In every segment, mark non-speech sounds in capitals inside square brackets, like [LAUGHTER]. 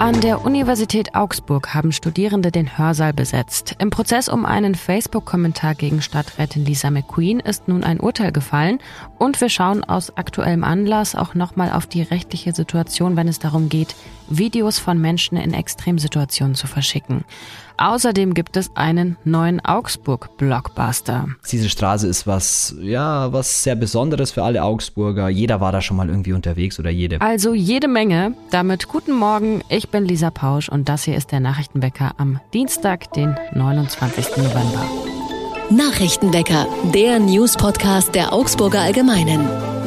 An der Universität Augsburg haben Studierende den Hörsaal besetzt. Im Prozess um einen Facebook-Kommentar gegen Stadträtin Lisa McQueen ist nun ein Urteil gefallen und wir schauen aus aktuellem Anlass auch nochmal auf die rechtliche Situation, wenn es darum geht, Videos von Menschen in Extremsituationen zu verschicken. Außerdem gibt es einen neuen Augsburg-Blockbuster. Diese Straße ist was, ja, was sehr Besonderes für alle Augsburger. Jeder war da schon mal irgendwie unterwegs oder jede. Also jede Menge. Damit guten Morgen, ich bin Lisa Pausch und das hier ist der Nachrichtenwecker am Dienstag, den 29. November. Nachrichtenwecker, der News-Podcast der Augsburger Allgemeinen.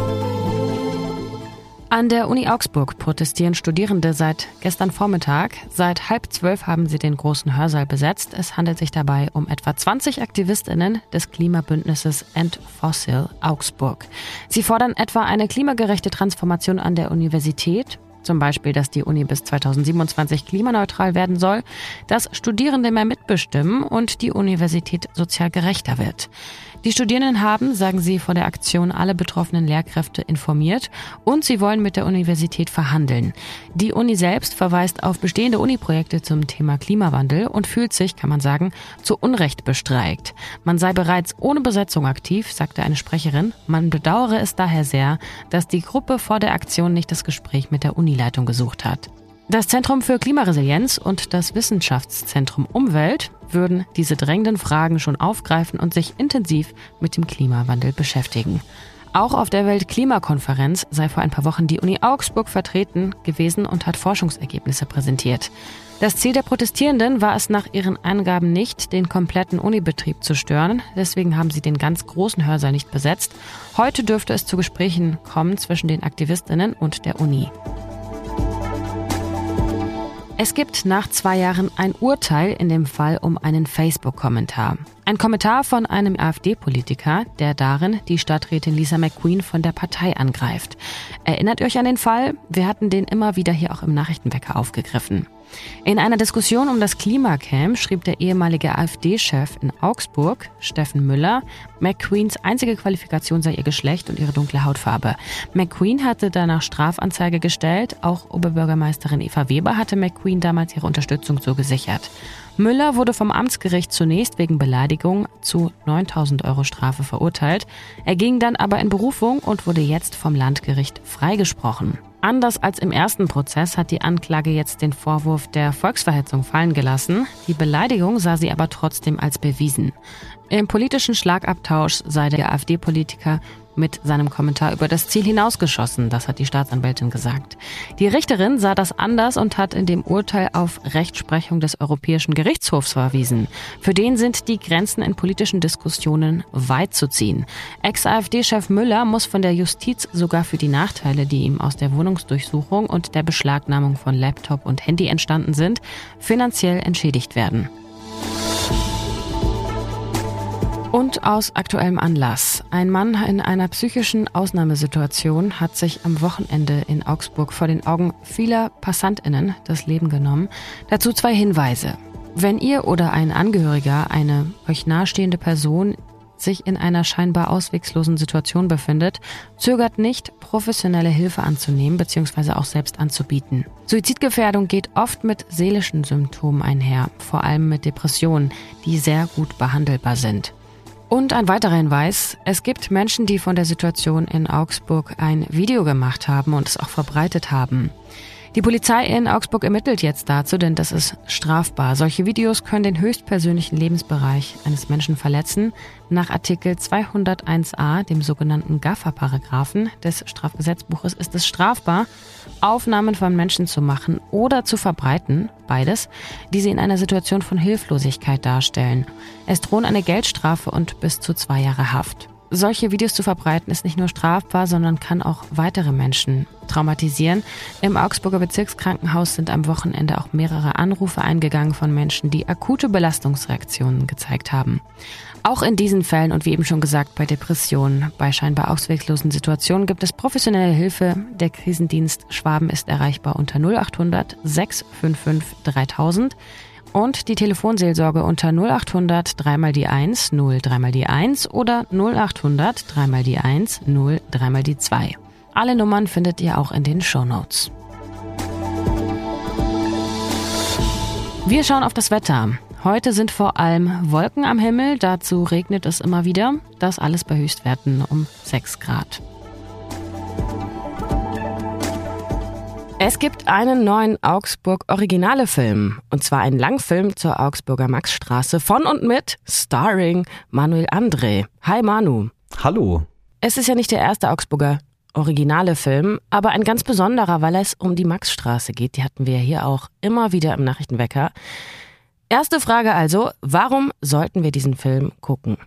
An der Uni Augsburg protestieren Studierende seit gestern Vormittag. Seit halb zwölf haben sie den großen Hörsaal besetzt. Es handelt sich dabei um etwa 20 AktivistInnen des Klimabündnisses End Fossil Augsburg. Sie fordern etwa eine klimagerechte Transformation an der Universität, zum Beispiel, dass die Uni bis 2027 klimaneutral werden soll, dass Studierende mehr mitbestimmen und die Universität sozial gerechter wird. Die Studierenden haben, sagen sie, vor der Aktion alle betroffenen Lehrkräfte informiert und sie wollen mit der Universität verhandeln. Die Uni selbst verweist auf bestehende Uni-Projekte zum Thema Klimawandel und fühlt sich, kann man sagen, zu Unrecht bestreikt. Man sei bereits ohne Besetzung aktiv, sagte eine Sprecherin. Man bedauere es daher sehr, dass die Gruppe vor der Aktion nicht das Gespräch mit der Unileitung gesucht hat. Das Zentrum für Klimaresilienz und das Wissenschaftszentrum Umwelt würden diese drängenden Fragen schon aufgreifen und sich intensiv mit dem Klimawandel beschäftigen. Auch auf der Weltklimakonferenz sei vor ein paar Wochen die Uni Augsburg vertreten gewesen und hat Forschungsergebnisse präsentiert. Das Ziel der Protestierenden war es nach ihren Angaben nicht, den kompletten Unibetrieb zu stören. Deswegen haben sie den ganz großen Hörsaal nicht besetzt. Heute dürfte es zu Gesprächen kommen zwischen den Aktivistinnen und der Uni. Es gibt nach zwei Jahren ein Urteil in dem Fall um einen Facebook-Kommentar. Ein Kommentar von einem AfD-Politiker, der darin die Stadträtin Lisa McQueen von der Partei angreift. Erinnert euch an den Fall? Wir hatten den immer wieder hier auch im Nachrichtenwecker aufgegriffen. In einer Diskussion um das Klimacamp schrieb der ehemalige AfD-Chef in Augsburg, Steffen Müller, McQueens einzige Qualifikation sei ihr Geschlecht und ihre dunkle Hautfarbe. McQueen hatte danach Strafanzeige gestellt. Auch Oberbürgermeisterin Eva Weber hatte McQueen damals ihre Unterstützung so gesichert. Müller wurde vom Amtsgericht zunächst wegen Beleidigung zu 9000 Euro Strafe verurteilt. Er ging dann aber in Berufung und wurde jetzt vom Landgericht freigesprochen. Anders als im ersten Prozess hat die Anklage jetzt den Vorwurf der Volksverhetzung fallen gelassen. Die Beleidigung sah sie aber trotzdem als bewiesen. Im politischen Schlagabtausch sei der AfD-Politiker mit seinem Kommentar über das Ziel hinausgeschossen, das hat die Staatsanwältin gesagt. Die Richterin sah das anders und hat in dem Urteil auf Rechtsprechung des Europäischen Gerichtshofs verwiesen. Für den sind die Grenzen in politischen Diskussionen weit zu ziehen. Ex-AfD-Chef Müller muss von der Justiz sogar für die Nachteile, die ihm aus der Wohnungsdurchsuchung und der Beschlagnahmung von Laptop und Handy entstanden sind, finanziell entschädigt werden. Und aus aktuellem Anlass. Ein Mann in einer psychischen Ausnahmesituation hat sich am Wochenende in Augsburg vor den Augen vieler Passantinnen das Leben genommen. Dazu zwei Hinweise. Wenn ihr oder ein Angehöriger, eine euch nahestehende Person sich in einer scheinbar auswegslosen Situation befindet, zögert nicht, professionelle Hilfe anzunehmen bzw. auch selbst anzubieten. Suizidgefährdung geht oft mit seelischen Symptomen einher, vor allem mit Depressionen, die sehr gut behandelbar sind. Und ein weiterer Hinweis, es gibt Menschen, die von der Situation in Augsburg ein Video gemacht haben und es auch verbreitet haben. Die Polizei in Augsburg ermittelt jetzt dazu, denn das ist strafbar. Solche Videos können den höchstpersönlichen Lebensbereich eines Menschen verletzen. Nach Artikel 201a, dem sogenannten GAFA-Paragraphen des Strafgesetzbuches, ist es strafbar, Aufnahmen von Menschen zu machen oder zu verbreiten, beides, die sie in einer Situation von Hilflosigkeit darstellen. Es drohen eine Geldstrafe und bis zu zwei Jahre Haft solche Videos zu verbreiten ist nicht nur strafbar, sondern kann auch weitere Menschen traumatisieren. Im Augsburger Bezirkskrankenhaus sind am Wochenende auch mehrere Anrufe eingegangen von Menschen, die akute Belastungsreaktionen gezeigt haben. Auch in diesen Fällen und wie eben schon gesagt bei Depressionen, bei scheinbar ausweglosen Situationen gibt es professionelle Hilfe. Der Krisendienst Schwaben ist erreichbar unter 0800 655 3000 und die Telefonseelsorge unter 0800 3 mal die 1 0 3 mal die 1 oder 0800 3 mal die 1 0 3 mal die 2. Alle Nummern findet ihr auch in den Show Notes. Wir schauen auf das Wetter. Heute sind vor allem Wolken am Himmel, dazu regnet es immer wieder. Das alles bei Höchstwerten um 6 Grad. Es gibt einen neuen Augsburg-Originale-Film. Und zwar einen Langfilm zur Augsburger Maxstraße von und mit starring Manuel André. Hi Manu. Hallo. Es ist ja nicht der erste Augsburger originale Film, aber ein ganz besonderer, weil es um die Maxstraße geht. Die hatten wir ja hier auch immer wieder im Nachrichtenwecker. Erste Frage also, warum sollten wir diesen Film gucken?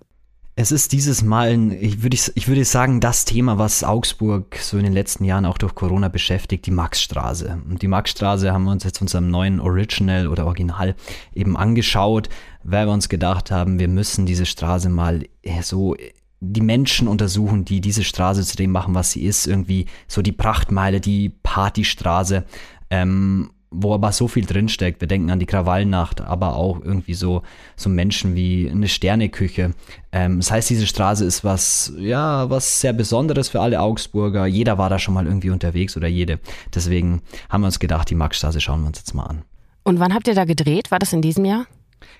Es ist dieses Mal, ich würde, ich würde sagen, das Thema, was Augsburg so in den letzten Jahren auch durch Corona beschäftigt, die Maxstraße. Und die Maxstraße haben wir uns jetzt unserem neuen Original oder Original eben angeschaut, weil wir uns gedacht haben, wir müssen diese Straße mal so die Menschen untersuchen, die diese Straße zu dem machen, was sie ist. Irgendwie so die Prachtmeile, die Partystraße. Ähm, wo aber so viel drinsteckt. Wir denken an die Krawallnacht, aber auch irgendwie so, so Menschen wie eine Sterneküche. Ähm, das heißt, diese Straße ist was, ja, was sehr Besonderes für alle Augsburger. Jeder war da schon mal irgendwie unterwegs oder jede. Deswegen haben wir uns gedacht, die Maxstraße schauen wir uns jetzt mal an. Und wann habt ihr da gedreht? War das in diesem Jahr?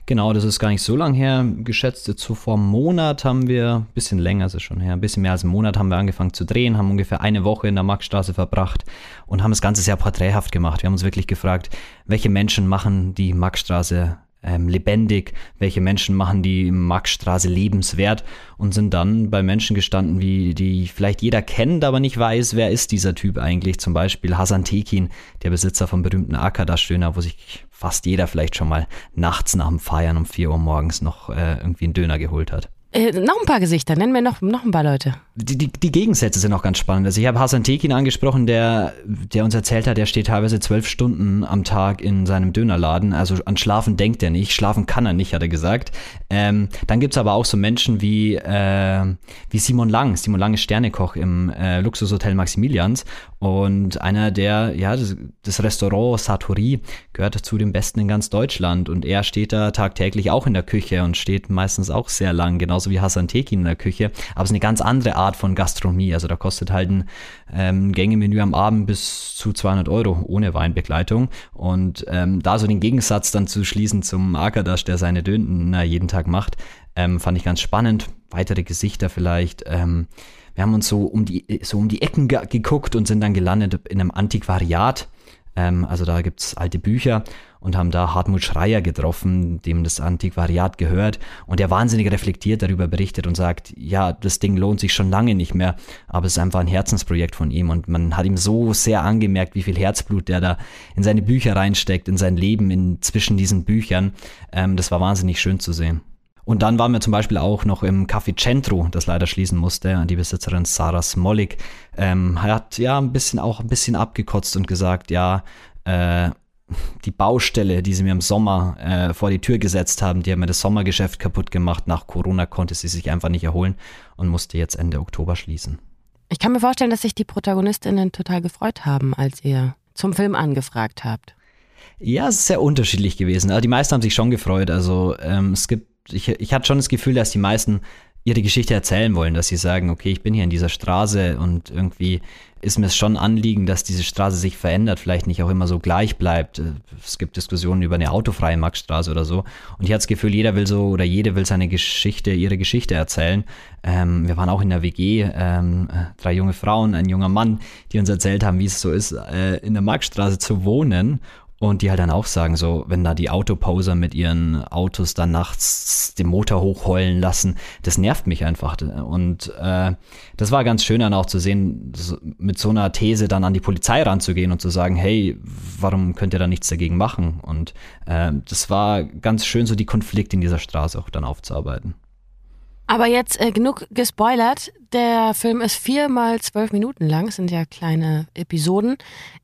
Genau, das ist gar nicht so lang her. Geschätzt so vor einem Monat haben wir, ein bisschen länger ist es schon her, ein bisschen mehr als einen Monat haben wir angefangen zu drehen, haben ungefähr eine Woche in der Maxstraße verbracht und haben das Ganze sehr porträthaft gemacht. Wir haben uns wirklich gefragt, welche Menschen machen die Maxstraße ähm, lebendig, welche Menschen machen die Maxstraße lebenswert und sind dann bei Menschen gestanden, wie die vielleicht jeder kennt, aber nicht weiß, wer ist dieser Typ eigentlich. Zum Beispiel Hasan Tekin, der Besitzer vom berühmten Akada-Stöhner, wo sich fast jeder vielleicht schon mal nachts nach dem Feiern um 4 Uhr morgens noch äh, irgendwie einen Döner geholt hat. Äh, noch ein paar Gesichter, nennen wir noch, noch ein paar Leute. Die, die, die Gegensätze sind auch ganz spannend. Also ich habe Hasan Tekin angesprochen, der, der uns erzählt hat, der steht teilweise zwölf Stunden am Tag in seinem Dönerladen. Also an Schlafen denkt er nicht, schlafen kann er nicht, hat er gesagt. Ähm, dann gibt's aber auch so Menschen wie, äh, wie Simon Lang. Simon Lang ist Sternekoch im äh, Luxushotel Maximilians und einer der, ja, das, das Restaurant Satori gehört zu den besten in ganz Deutschland und er steht da tagtäglich auch in der Küche und steht meistens auch sehr lang, genauso wie Hassan Tekin in der Küche. Aber es ist eine ganz andere Art von Gastronomie. Also da kostet halt ein ähm, Gängemenü am Abend bis zu 200 Euro ohne Weinbegleitung. Und ähm, da so den Gegensatz dann zu schließen zum Akadash, der seine Döner jeden Tag macht, ähm, fand ich ganz spannend. Weitere Gesichter vielleicht. Ähm, wir haben uns so um die, so um die Ecken ge geguckt und sind dann gelandet in einem Antiquariat. Ähm, also da gibt's alte Bücher und haben da Hartmut Schreier getroffen, dem das Antiquariat gehört. Und der wahnsinnig reflektiert darüber berichtet und sagt, ja, das Ding lohnt sich schon lange nicht mehr, aber es ist einfach ein Herzensprojekt von ihm. Und man hat ihm so sehr angemerkt, wie viel Herzblut der da in seine Bücher reinsteckt, in sein Leben in, zwischen diesen Büchern. Ähm, das war wahnsinnig schön zu sehen. Und dann waren wir zum Beispiel auch noch im Café Centro, das leider schließen musste. Die Besitzerin Sarah Smolik ähm, hat ja ein bisschen auch ein bisschen abgekotzt und gesagt, ja, äh, die Baustelle, die sie mir im Sommer äh, vor die Tür gesetzt haben, die haben mir das Sommergeschäft kaputt gemacht. Nach Corona konnte sie sich einfach nicht erholen und musste jetzt Ende Oktober schließen. Ich kann mir vorstellen, dass sich die Protagonistinnen total gefreut haben, als ihr zum Film angefragt habt. Ja, es ist sehr unterschiedlich gewesen. Aber die meisten haben sich schon gefreut. Also ähm, es gibt ich, ich hatte schon das Gefühl, dass die meisten ihre Geschichte erzählen wollen, dass sie sagen, okay, ich bin hier in dieser Straße und irgendwie ist mir es schon Anliegen, dass diese Straße sich verändert, vielleicht nicht auch immer so gleich bleibt. Es gibt Diskussionen über eine autofreie Maxstraße oder so. Und ich hatte das Gefühl, jeder will so oder jede will seine Geschichte, ihre Geschichte erzählen. Ähm, wir waren auch in der WG, ähm, drei junge Frauen, ein junger Mann, die uns erzählt haben, wie es so ist, äh, in der Maxstraße zu wohnen und die halt dann auch sagen, so, wenn da die Autoposer mit ihren Autos dann nachts den Motor hochheulen lassen, das nervt mich einfach. Und äh, das war ganz schön dann auch zu sehen, mit so einer These dann an die Polizei ranzugehen und zu sagen, hey, warum könnt ihr da nichts dagegen machen? Und äh, das war ganz schön, so die Konflikte in dieser Straße auch dann aufzuarbeiten. Aber jetzt äh, genug gespoilert. Der Film ist vier mal zwölf Minuten lang, das sind ja kleine Episoden.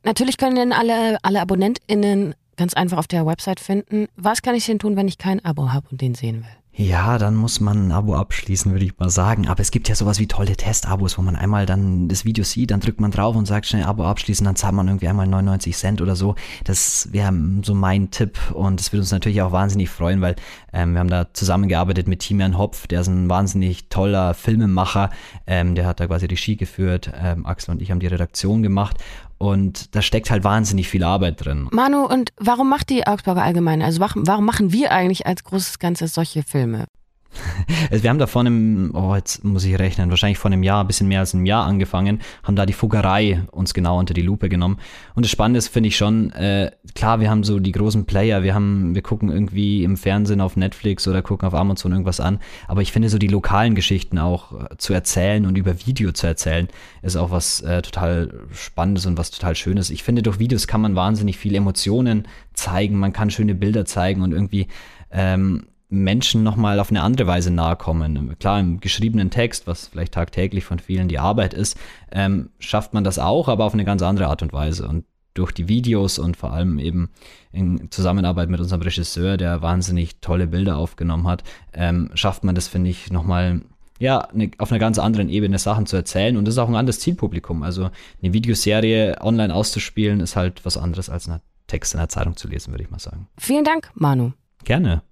Natürlich können den alle, alle AbonnentInnen ganz einfach auf der Website finden. Was kann ich denn tun, wenn ich kein Abo habe und den sehen will? Ja, dann muss man ein Abo abschließen, würde ich mal sagen. Aber es gibt ja sowas wie tolle Testabos, wo man einmal dann das Video sieht, dann drückt man drauf und sagt schnell Abo abschließen, dann zahlt man irgendwie einmal 99 Cent oder so. Das wäre so mein Tipp und das würde uns natürlich auch wahnsinnig freuen, weil ähm, wir haben da zusammengearbeitet mit Timian Hopf, der ist ein wahnsinnig toller Filmemacher, ähm, der hat da quasi Regie geführt, ähm, Axel und ich haben die Redaktion gemacht Und da steckt halt wahnsinnig viel Arbeit drin. Manu, und warum macht die Augsburger Allgemeine, also warum machen wir eigentlich als großes Ganzes solche Filme? [LAUGHS] Also wir haben da vor einem, oh, jetzt muss ich rechnen, wahrscheinlich vor einem Jahr, ein bisschen mehr als einem Jahr angefangen, haben da die Fuggerei uns genau unter die Lupe genommen. Und das Spannende ist, finde ich schon, äh, klar, wir haben so die großen Player, wir haben, wir gucken irgendwie im Fernsehen auf Netflix oder gucken auf Amazon irgendwas an. Aber ich finde so die lokalen Geschichten auch äh, zu erzählen und über Video zu erzählen, ist auch was äh, total Spannendes und was total Schönes. Ich finde, durch Videos kann man wahnsinnig viele Emotionen zeigen, man kann schöne Bilder zeigen und irgendwie ähm, Menschen nochmal auf eine andere Weise nahe kommen. Klar, im geschriebenen Text, was vielleicht tagtäglich von vielen die Arbeit ist, ähm, schafft man das auch, aber auf eine ganz andere Art und Weise. Und durch die Videos und vor allem eben in Zusammenarbeit mit unserem Regisseur, der wahnsinnig tolle Bilder aufgenommen hat, ähm, schafft man das, finde ich, nochmal ja, eine, auf einer ganz anderen Ebene Sachen zu erzählen. Und das ist auch ein anderes Zielpublikum. Also eine Videoserie online auszuspielen, ist halt was anderes als einen Text in der Zeitung zu lesen, würde ich mal sagen. Vielen Dank, Manu. Gerne.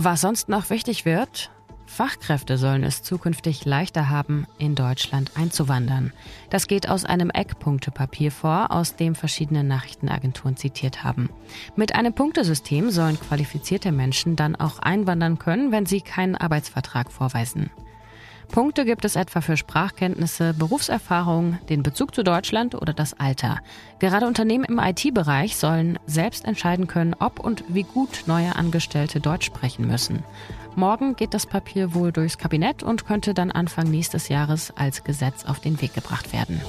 Was sonst noch wichtig wird, Fachkräfte sollen es zukünftig leichter haben, in Deutschland einzuwandern. Das geht aus einem Eckpunktepapier vor, aus dem verschiedene Nachrichtenagenturen zitiert haben. Mit einem Punktesystem sollen qualifizierte Menschen dann auch einwandern können, wenn sie keinen Arbeitsvertrag vorweisen. Punkte gibt es etwa für Sprachkenntnisse, Berufserfahrung, den Bezug zu Deutschland oder das Alter. Gerade Unternehmen im IT-Bereich sollen selbst entscheiden können, ob und wie gut neue Angestellte Deutsch sprechen müssen. Morgen geht das Papier wohl durchs Kabinett und könnte dann Anfang nächstes Jahres als Gesetz auf den Weg gebracht werden.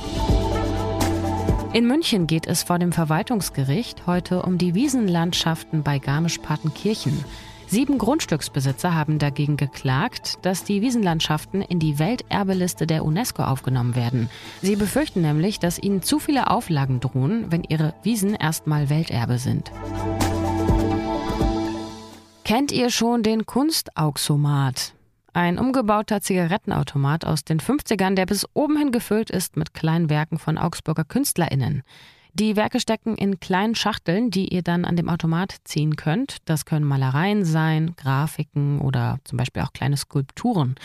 In München geht es vor dem Verwaltungsgericht heute um die Wiesenlandschaften bei Garmisch-Partenkirchen. Sieben Grundstücksbesitzer haben dagegen geklagt, dass die Wiesenlandschaften in die Welterbeliste der UNESCO aufgenommen werden. Sie befürchten nämlich, dass ihnen zu viele Auflagen drohen, wenn ihre Wiesen erstmal Welterbe sind. Kennt ihr schon den Kunstauxomat? Ein umgebauter Zigarettenautomat aus den 50ern, der bis oben hin gefüllt ist mit kleinen Werken von Augsburger KünstlerInnen. Die Werke stecken in kleinen Schachteln, die ihr dann an dem Automat ziehen könnt. Das können Malereien sein, Grafiken oder zum Beispiel auch kleine Skulpturen.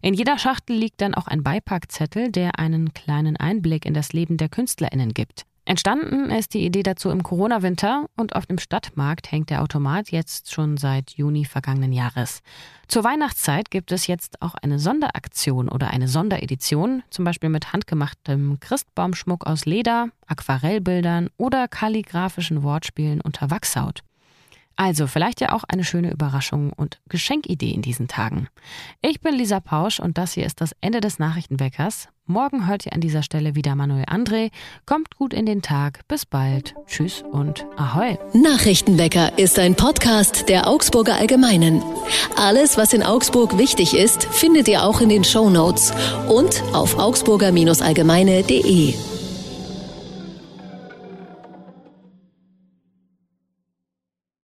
In jeder Schachtel liegt dann auch ein Beipackzettel, der einen kleinen Einblick in das Leben der KünstlerInnen gibt. Entstanden ist die Idee dazu im Corona-Winter und auf dem Stadtmarkt hängt der Automat jetzt schon seit Juni vergangenen Jahres. Zur Weihnachtszeit gibt es jetzt auch eine Sonderaktion oder eine Sonderedition, zum Beispiel mit handgemachtem Christbaumschmuck aus Leder, Aquarellbildern oder kalligraphischen Wortspielen unter Wachshaut. Also vielleicht ja auch eine schöne Überraschung und Geschenkidee in diesen Tagen. Ich bin Lisa Pausch und das hier ist das Ende des Nachrichtenweckers. Morgen hört ihr an dieser Stelle wieder Manuel André. Kommt gut in den Tag. Bis bald. Tschüss und Ahoi. Nachrichtenwecker ist ein Podcast der Augsburger Allgemeinen. Alles, was in Augsburg wichtig ist, findet ihr auch in den Show Notes und auf augsburger-allgemeine.de.